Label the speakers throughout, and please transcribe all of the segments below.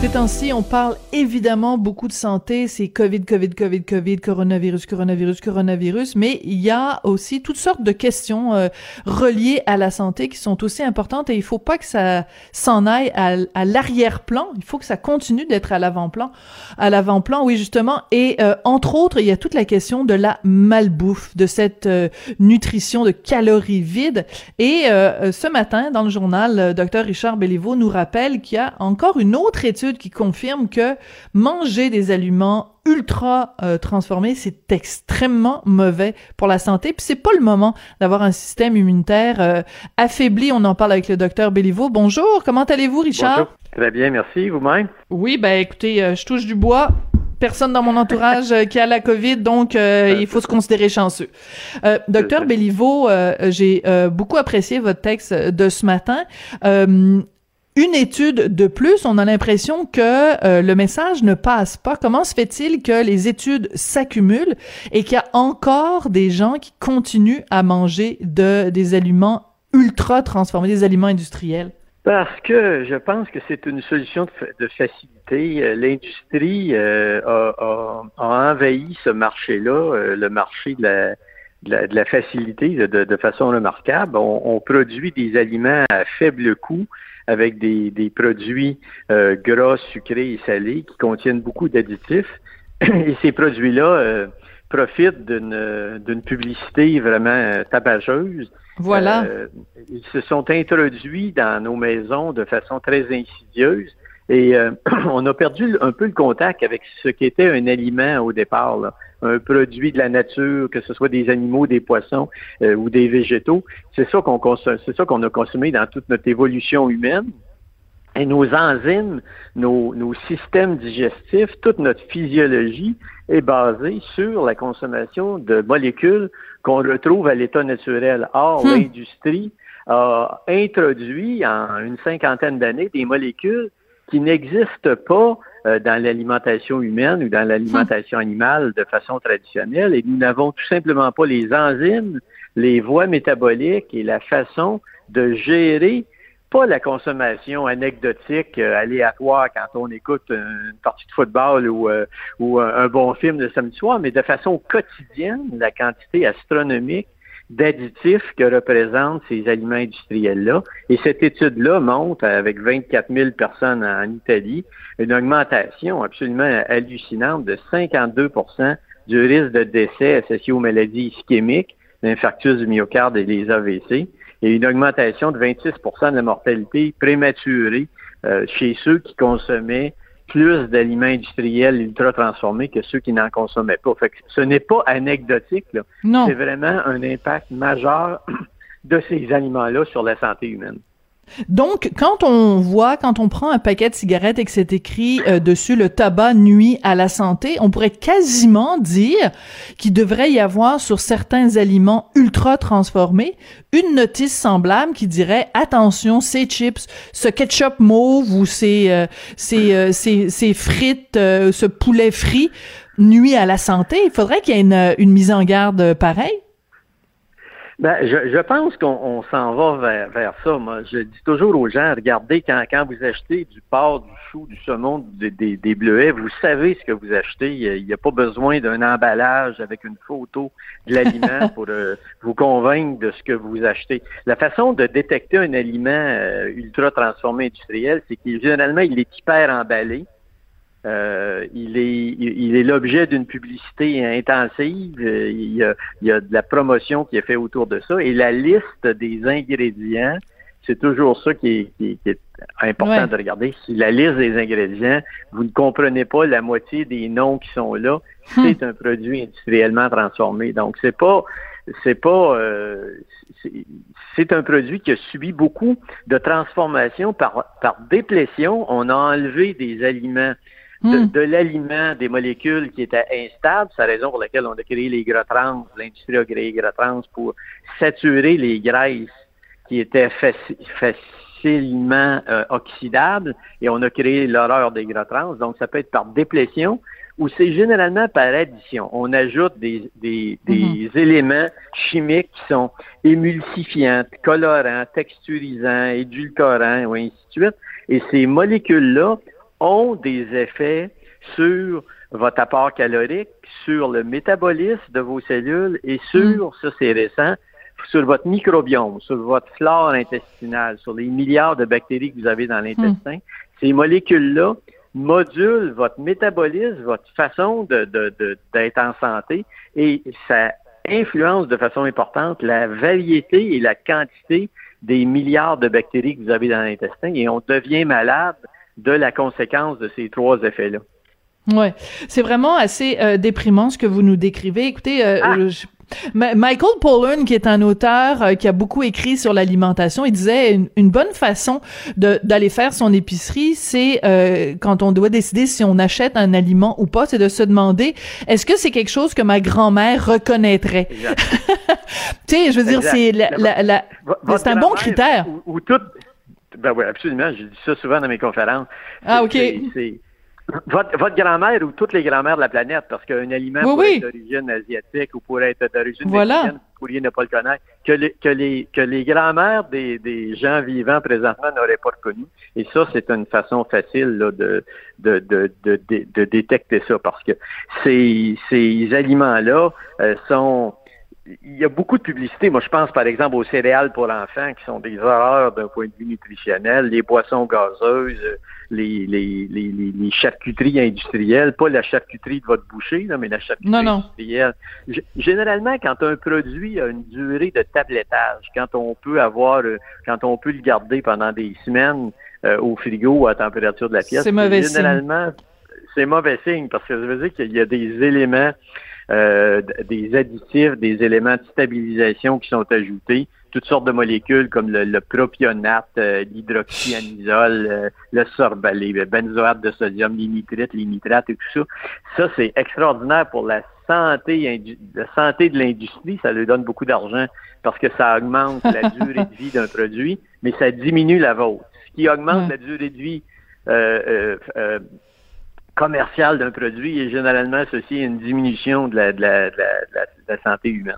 Speaker 1: Ces temps-ci, on parle évidemment beaucoup de santé, c'est Covid, Covid, Covid, Covid, coronavirus, coronavirus, coronavirus, mais il y a aussi toutes sortes de questions euh, reliées à la santé qui sont aussi importantes. Et il faut pas que ça s'en aille à, l'arrière-plan, il faut que ça continue d'être à l'avant-plan, à l'avant-plan, oui justement, et euh, entre autres, il y a toute la question de la malbouffe, de cette euh, nutrition de calories vides, et ce matin, dans le journal, Dr Richard Béliveau nous rappelle qu'il y a encore une autre étude qui confirme que manger des aliments ultra euh, transformés, c'est extrêmement mauvais pour la santé. Puis c'est pas le moment d'avoir un système immunitaire euh, affaibli. On en parle avec le docteur Béliveau. Bonjour, comment allez-vous, Richard? Bonjour.
Speaker 2: Très bien, merci. Vous-même?
Speaker 1: Oui, ben écoutez, euh, je touche du bois personne dans mon entourage qui a la COVID, donc il faut se considérer chanceux. docteur Béliveau, j'ai beaucoup apprécié votre texte de ce matin une étude de plus, on a l'impression que euh, le message ne passe pas. Comment se fait-il que les études s'accumulent et qu'il y a encore des gens qui continuent à manger de, des aliments ultra transformés, des aliments industriels?
Speaker 2: Parce que je pense que c'est une solution de, facilité. Euh, l'industrie euh, a, envahi ce marché-là, le marché de la, facilité de, façon remarquable. on, produit des aliments à faible coût avec des, des produits euh, gras, sucrés et salés qui contiennent beaucoup d'additifs. Et ces produits-là euh, profitent d'une, publicité vraiment euh, tabageuse.
Speaker 1: Voilà.
Speaker 2: ils se sont introduits dans nos maisons de façon très insidieuse. Et on a perdu un peu le contact avec ce qu'était un aliment au départ. Là un produit de la nature, que ce soit des animaux, des poissons euh, ou des végétaux. C'est ça qu'on c'est ça qu'on a consommé dans toute notre évolution humaine. Et nos enzymes, nos, nos, systèmes digestifs, toute notre physiologie est basée sur la consommation de molécules qu'on retrouve à l'état naturel. Or, hmm. l'industrie a introduit en une cinquantaine d'années des molécules qui n'existent pas euh, dans l'alimentation humaine ou dans l'alimentation animale de façon traditionnelle. Et nous n'avons tout simplement pas les enzymes, les voies métaboliques et la façon de gérer pas la consommation anecdotique, euh, aléatoire quand on écoute une partie de football ou, euh, ou un bon film le samedi soir, mais de façon quotidienne, la quantité astronomique d'additifs que représentent ces aliments industriels-là. Et cette étude-là montre, avec 24 000 personnes en Italie, une augmentation absolument hallucinante de 52% du risque de décès associé aux maladies ischémiques, l'infarctus du myocarde et les AVC, et une augmentation de 26% de la mortalité prématurée euh, chez ceux qui consommaient plus d'aliments industriels ultra transformés que ceux qui n'en consommaient pas. Fait que ce n'est pas anecdotique, là. C'est vraiment un impact majeur de ces aliments-là sur la santé humaine.
Speaker 1: Donc, quand on voit, quand on prend un paquet de cigarettes et que c'est écrit euh, dessus le tabac nuit à la santé, on pourrait quasiment dire qu'il devrait y avoir sur certains aliments ultra transformés une notice semblable qui dirait attention, ces chips, ce ketchup mauve ou ces euh, ces, euh, ces, ces frites, ce poulet frit nuit à la santé. Il faudrait qu'il y ait une, une mise en garde pareille.
Speaker 2: Ben, je, je pense qu'on s'en va vers, vers, ça. Moi, je dis toujours aux gens, regardez, quand, quand vous achetez du porc, du chou, du saumon, des, des, des bleuets, vous savez ce que vous achetez. Il n'y a, pas besoin d'un emballage avec une photo de l'aliment pour euh, vous convaincre de ce que vous achetez. La façon de détecter un aliment euh, ultra transformé industriel, c'est qu'il généralement il est hyper emballé. Euh, il est il est l'objet d'une publicité intensive. Il y, a, il y, a, de la promotion qui est faite autour de ça. Et la liste des ingrédients, c'est toujours ça qui est, qui, est important de regarder. Si la liste des ingrédients, vous ne comprenez pas la moitié des noms qui sont là, hmm. c'est un produit industriellement transformé. Donc c'est pas c'est pas euh, c'est un produit qui a subi beaucoup de transformations par par déplétion. On a enlevé des aliments Hmm. de, l'aliment, des molécules qui étaient instables. C'est la raison pour laquelle on a créé les gras trans, l'industrie a créé les gras trans pour saturer les graisses qui étaient facilement euh, oxydables et on a créé l'horreur des gras trans. Donc, ça peut être par déplétion où c'est généralement par addition. On ajoute des, des, des mhm. éléments chimiques qui sont émulsifiants, colorants, texturisants, édulcorants, et ainsi de suite. Et ces molécules-là ont des effets sur votre apport calorique, sur le métabolisme de vos cellules et sur, mhm. ça c'est récent, sur votre microbiome, sur votre flore intestinale, sur les milliards de bactéries que vous avez dans l'intestin. Hmm. Ces molécules-là modulent votre métabolisme, votre façon d'être de, de, en santé et ça influence de façon importante la variété et la quantité des milliards de bactéries que vous avez dans l'intestin et on devient malade de la conséquence de ces trois effets-là.
Speaker 1: Ouais, c'est vraiment assez euh, déprimant ce que vous nous décrivez. Écoutez, euh, ah! Michael Pollan, qui est un auteur euh, qui a beaucoup écrit sur l'alimentation, il disait une, bonne façon d'aller faire son épicerie, c'est quand on doit décider si on achète un aliment ou pas, c'est de se demander est-ce que c'est quelque chose que ma grand-mère reconnaîtrait? tu sais, je veux dire, c'est la, la, c'est un bon critère.
Speaker 2: Ou, ben oui, absolument. Je dis ça souvent dans mes conférences.
Speaker 1: Ah ok.
Speaker 2: Votre, votre grand-mère ou toutes les grand-mères de la planète, parce qu'un aliment pourrait être d'origine asiatique ou pourrait être d'origine
Speaker 1: voilà. vous
Speaker 2: pourriez ne pas le connaître, que les, que les, que les grand-mères des, des gens vivants présentement n'auraient pas reconnu. Et ça, c'est une façon facile là, de, de, de, de, de, détecter ça, parce que ces, ces aliments-là euh, sont il y a beaucoup de publicité. Moi, je pense par exemple aux céréales pour enfants qui sont des horreurs d'un point de vue nutritionnel, les boissons gazeuses, les, les, les, les, charcuteries industrielles, pas la charcuterie de votre boucher, là, mais la charcuterie industrielle. Généralement, quand un produit a une durée de tablettage, quand on peut avoir, euh, quand on peut le garder pendant des semaines euh, au frigo à température de la pièce,
Speaker 1: c'est mauvais
Speaker 2: généralement, c'est mauvais signe parce que ça veut dire qu'il y a des éléments euh, des additifs, des éléments de stabilisation qui sont ajoutés, toutes sortes de molécules comme le, propionate, euh, l'hydroxyanisole, euh, le sorbet, les benzoates de sodium, les nitrites, les nitrates et tout ça. Ça, c'est extraordinaire pour la santé, la santé de l'industrie. Ça lui donne beaucoup d'argent parce que ça augmente la durée de vie d'un produit, mais ça diminue la vôtre. Ce qui augmente la durée de vie euh, commercial d'un produit est généralement associé à une diminution de la, de la, de la, santé humaine.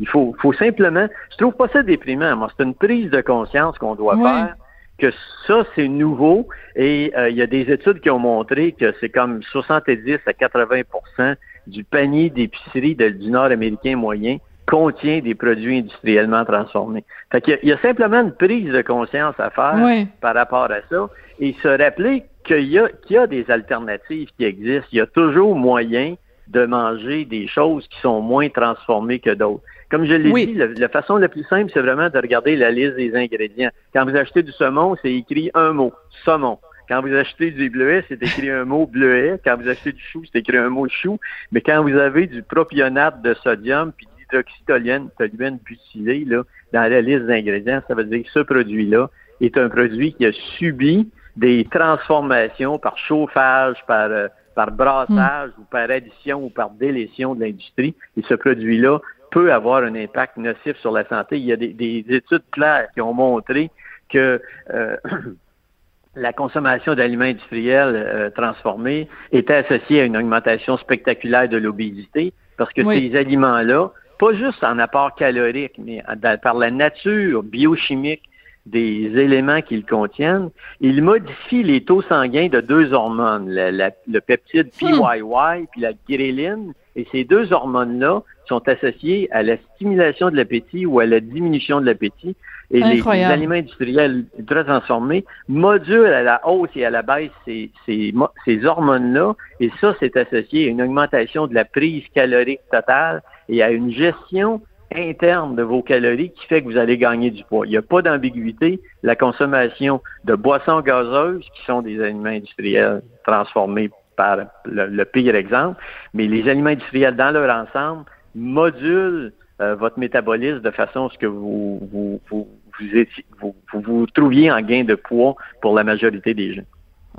Speaker 2: Il faut, faut simplement, je trouve pas ça déprimant. Moi, c'est une prise de conscience qu'on doit faire que ça, c'est nouveau et euh, il y a des études qui ont montré que c'est comme 70 à 80% du panier d'épicerie du nord américain moyen contient des produits industriellement transformés. Fait qu'il y, a simplement une prise de conscience à faire par rapport à ça et se rappeler qu'il y, y a des alternatives qui existent. Il y a toujours moyen de manger des choses qui sont moins transformées que d'autres. Comme je l'ai dit, la, façon la plus simple, c'est vraiment de regarder la liste des ingrédients. Quand vous achetez du saumon, c'est écrit un mot, saumon. Quand vous achetez du bleuet, c'est écrit un mot bleuet. Quand vous achetez du chou, c'est écrit un mot chou. Mais quand vous avez du propionate de sodium puis d'hydroxytoluène toluène butylée là, dans la liste d'ingrédients, ça veut dire que ce produit-là est un produit qui a subi des transformations par chauffage, par, euh, par brassage ou par addition ou par délétion de l'industrie. Et ce produit-là peut avoir un impact nocif sur la santé. Il y a des, études claires qui ont montré que euh, la consommation d'aliments industriels euh, transformés était associée à une augmentation spectaculaire de l'obésité parce que ces aliments-là, pas juste en apport calorique, mais par la nature biochimique des éléments qu'ils contiennent, ils modifient les taux sanguins de deux hormones, le peptide PYY hmm. puis la gréline. Et ces deux hormones-là sont associées à la stimulation de l'appétit ou à la diminution de l'appétit. Et les, aliments industriels ultra transformés modulent à la hausse et à la baisse ces, ces, ces hormones-là. Et ça, c'est associé à une augmentation de la prise calorique totale et à une gestion interne de vos calories qui fait que vous allez gagner du poids. Il n'y a pas d'ambiguïté. La consommation de boissons gazeuses, qui sont des aliments industriels transformés par le, pire exemple, mais les aliments industriels dans leur ensemble modulent euh, votre métabolisme de façon à ce que vous vous, vous, vous, vous, vous trouviez en gain de poids pour la majorité des gens.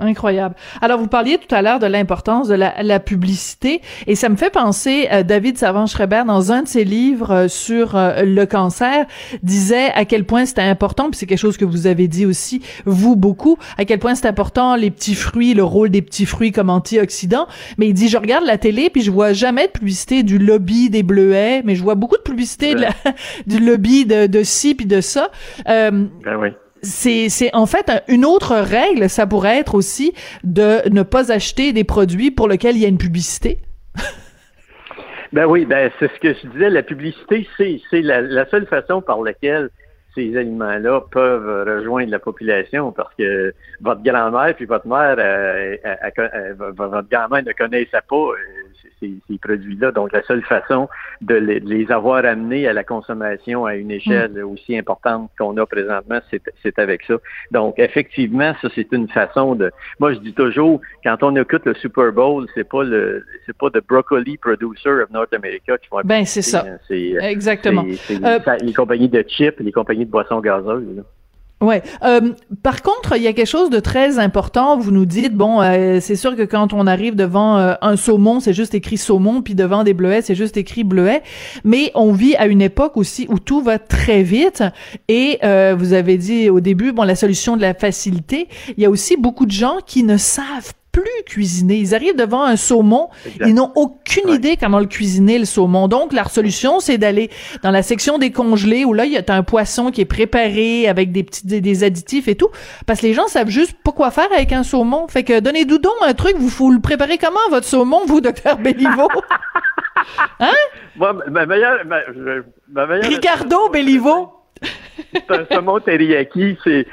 Speaker 1: Incroyable. Alors, vous parliez tout à l'heure de l'importance de la, publicité et ça me fait penser, euh, David Savant-Schreiber, dans un de ses livres euh, sur euh, le cancer, disait à quel point c'était important, puis c'est quelque chose que vous avez dit aussi, vous, beaucoup, à quel point c'est important les petits fruits, le rôle des petits fruits comme antioxydants. Mais il dit, je regarde la télé puis je vois jamais de publicité du lobby des bleuets, mais je vois beaucoup de publicité de la, du lobby de, de ci puis de ça.
Speaker 2: ben oui
Speaker 1: c'est c'est en fait une autre règle, ça pourrait être aussi de ne pas acheter des produits pour lesquels il y a une publicité.
Speaker 2: ben oui, ben c'est ce que je disais, la publicité, c'est la, la, seule façon par laquelle ces aliments-là peuvent rejoindre la population parce que votre grand-mère puis votre mère, euh, votre grand-mère ne connaissait pas ces, produits-là. Donc, la seule façon de les, avoir amenés à la consommation à une échelle hmm. aussi importante qu'on a présentement, c'est avec ça. Donc, effectivement, ça, c'est une façon de... Moi, je dis toujours, quand on écoute le Super Bowl, c'est pas le c'est pas the broccoli producer of North America qui vont
Speaker 1: Ben, c'est ça. Hein. Exactement.
Speaker 2: C'est euh, les compagnies de chips, les compagnies de boissons gazeuses.
Speaker 1: Ouais. Euh, par contre, il y a quelque chose de très important. Vous nous dites, bon, euh, c'est sûr que quand on arrive devant euh, un saumon, c'est juste écrit saumon, puis devant des bleuets, c'est juste écrit bleuet. Mais on vit à une époque aussi où tout va très vite. Et vous avez dit au début, bon, la solution de la facilité. Il y a aussi beaucoup de gens qui ne savent plus cuisiner. Ils arrivent devant un saumon, ils n'ont aucune idée comment le cuisiner, le saumon. Donc, la solution, c'est d'aller dans la section des congelés où là, il y a un poisson qui est préparé avec des petits des, additifs et tout. Parce que les gens savent juste pas quoi faire avec un saumon. Fait que donnez-nous donc un truc, vous faut le préparer comment, votre saumon, vous, docteur Béliveau?
Speaker 2: hein? Moi, ma meilleure, ma,
Speaker 1: meilleure Ricardo Béliveau?
Speaker 2: C'est un saumon teriyaki, c'est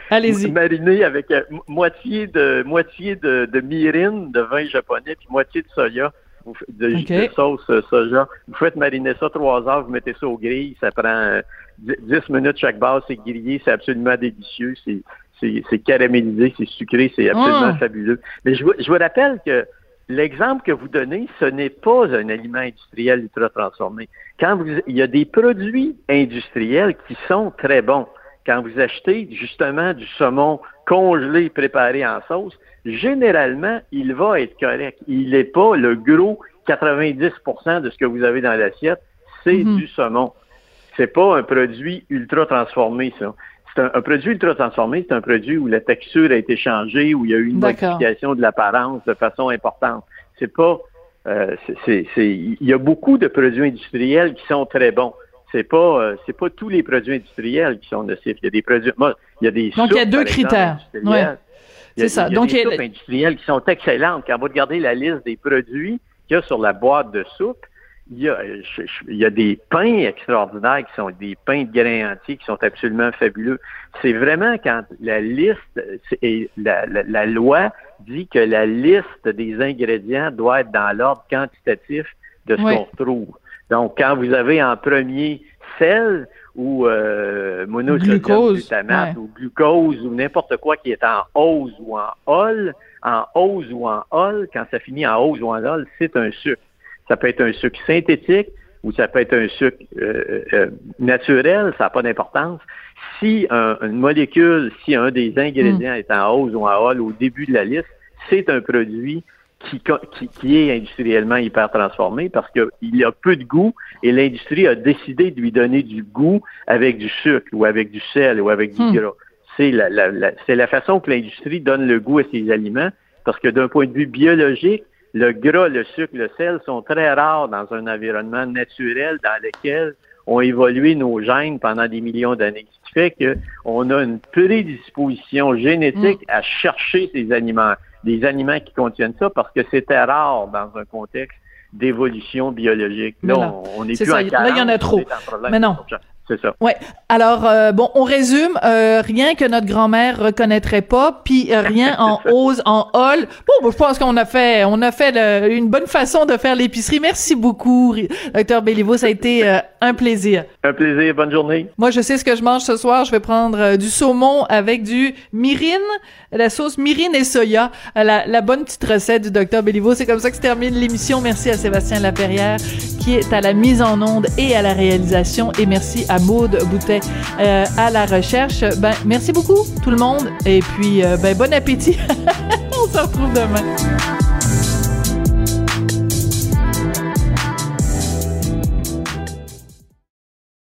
Speaker 2: mariné avec euh, moitié de moitié de, de mirin, de vin japonais, puis moitié de soya, de, sauce euh, soja. Vous faites mariner ça trois heures, vous mettez ça au grill, ça prend 10 euh, minutes chaque base, c'est grillé, c'est absolument délicieux, c'est c'est caramélisé, c'est sucré, c'est absolument ah. fabuleux. Mais je je vous rappelle que L'exemple que vous donnez, ce n'est pas un aliment industriel ultra transformé. Quand vous, il y a des produits industriels qui sont très bons. Quand vous achetez justement du saumon congelé, préparé en sauce, généralement, il va être correct. Il n'est pas le gros 90% de ce que vous avez dans l'assiette, c'est mhm. du saumon. C'est pas un produit ultra transformé, ça c'est un, produit ultra transformé, c'est un produit où la texture a été changée, où il y a eu une modification de l'apparence de façon importante. C'est pas, euh, c'est, il y a beaucoup de produits industriels qui sont très bons. C'est pas, euh, c'est pas tous les produits industriels qui sont nocifs. Il y a des produits, il y a des
Speaker 1: donc il y a deux critères.
Speaker 2: C'est ça. donc il y a des soupes industrielles qui sont excellentes. Quand vous regardez la liste des produits qu'il y a sur la boîte de soupe, il y, a, il y a des pains extraordinaires qui sont des pains de grains entiers qui sont absolument fabuleux. C'est vraiment quand la liste et la, la, loi dit que la liste des ingrédients doit être dans l'ordre quantitatif de ce qu'on retrouve. Donc, quand vous avez en premier sel ou euh, monosodium glutamate ou glucose ou n'importe quoi qui est en hausse ou en ol, en hausse ou en ol, quand ça finit en hausse ou en ol, c'est un sucre. Ça peut être un sucre synthétique ou ça peut être un sucre euh, euh, naturel, ça n'a pas d'importance. Si une molécule, si un des ingrédients mm. est en hausse ou en hall au début de la liste, c'est un produit qui, qui, est industriellement hyper transformé parce qu'il a peu de goût et l'industrie a décidé de lui donner du goût avec du sucre ou avec du sel ou avec du mm. gras. C'est la, la, la façon que l'industrie donne le goût à ses aliments parce que d'un point de vue biologique, le gras, le sucre, le sel sont très rares dans un environnement naturel dans lequel ont évolué nos gènes pendant des millions d'années. Ce qui fait qu'on a une prédisposition génétique mm. à chercher ces aliments, des aliments qui contiennent ça, parce que c'était rare dans un contexte d'évolution biologique.
Speaker 1: Là, on, est plus ça. Là, il y en a trop. Mais non.
Speaker 2: C'est ça.
Speaker 1: Ouais. Alors euh, bon, on résume euh, rien que notre grand-mère reconnaîtrait pas, puis euh, rien en ose, en hall. Bon, je pense qu'on a fait, on a fait une bonne façon de faire l'épicerie. Merci beaucoup, docteur Béliveau, ça a été un plaisir.
Speaker 2: Un plaisir. Bonne journée.
Speaker 1: Moi, je sais ce que je mange ce soir. Je vais prendre du saumon avec du myrine, la sauce myrine et soya, la, la bonne petite recette du docteur Béliveau. C'est comme ça que se termine l'émission. Merci à Sébastien Laperrière qui est à la mise en onde et à la réalisation, et merci à Maude Boutet euh, à la recherche. Ben, merci beaucoup tout le monde et puis euh, ben, bon appétit. On se retrouve demain.